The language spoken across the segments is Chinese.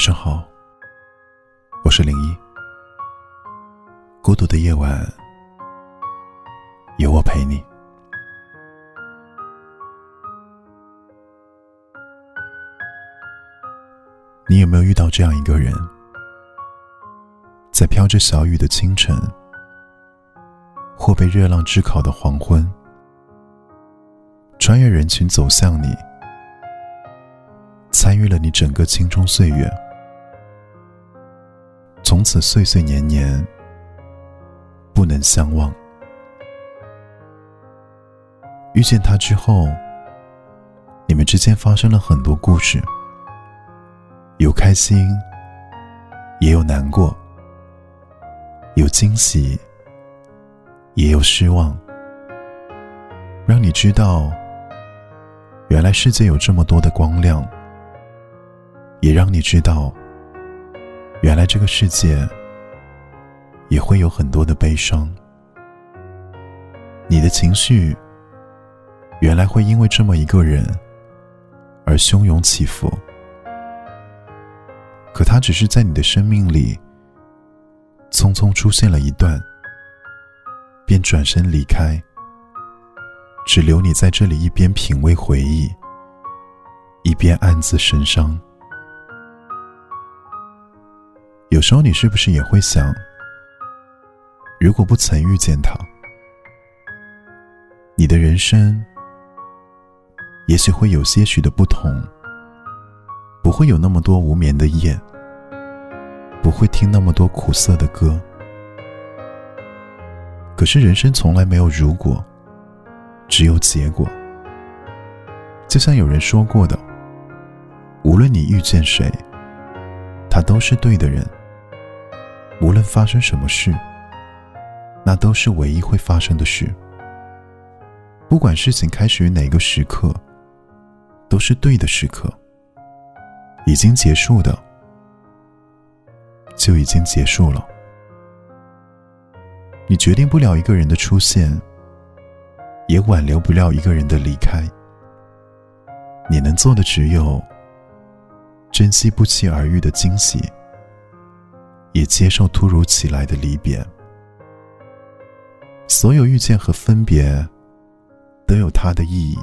晚上好，我是零一。孤独的夜晚，有我陪你。你有没有遇到这样一个人，在飘着小雨的清晨，或被热浪炙烤的黄昏，穿越人群走向你，参与了你整个青春岁月，从此岁岁年年不能相忘。遇见他之后，你们之间发生了很多故事。有开心，也有难过；有惊喜，也有失望。让你知道，原来世界有这么多的光亮；也让你知道，原来这个世界也会有很多的悲伤。你的情绪，原来会因为这么一个人而汹涌起伏。可他只是在你的生命里匆匆出现了一段，便转身离开，只留你在这里一边品味回忆，一边暗自神伤。有时候你是不是也会想，如果不曾遇见他，你的人生也许会有些许的不同。不会有那么多无眠的夜，不会听那么多苦涩的歌。可是人生从来没有如果，只有结果。就像有人说过的，无论你遇见谁，他都是对的人。无论发生什么事，那都是唯一会发生的事。不管事情开始于哪个时刻，都是对的时刻。已经结束的，就已经结束了。你决定不了一个人的出现，也挽留不了一个人的离开。你能做的只有珍惜不期而遇的惊喜，接受突如其来的离别。所有遇见和分别，都有它的意义。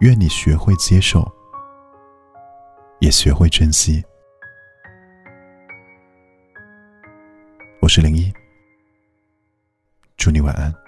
愿你学会接受。也学会珍惜。我是零一，祝你晚安。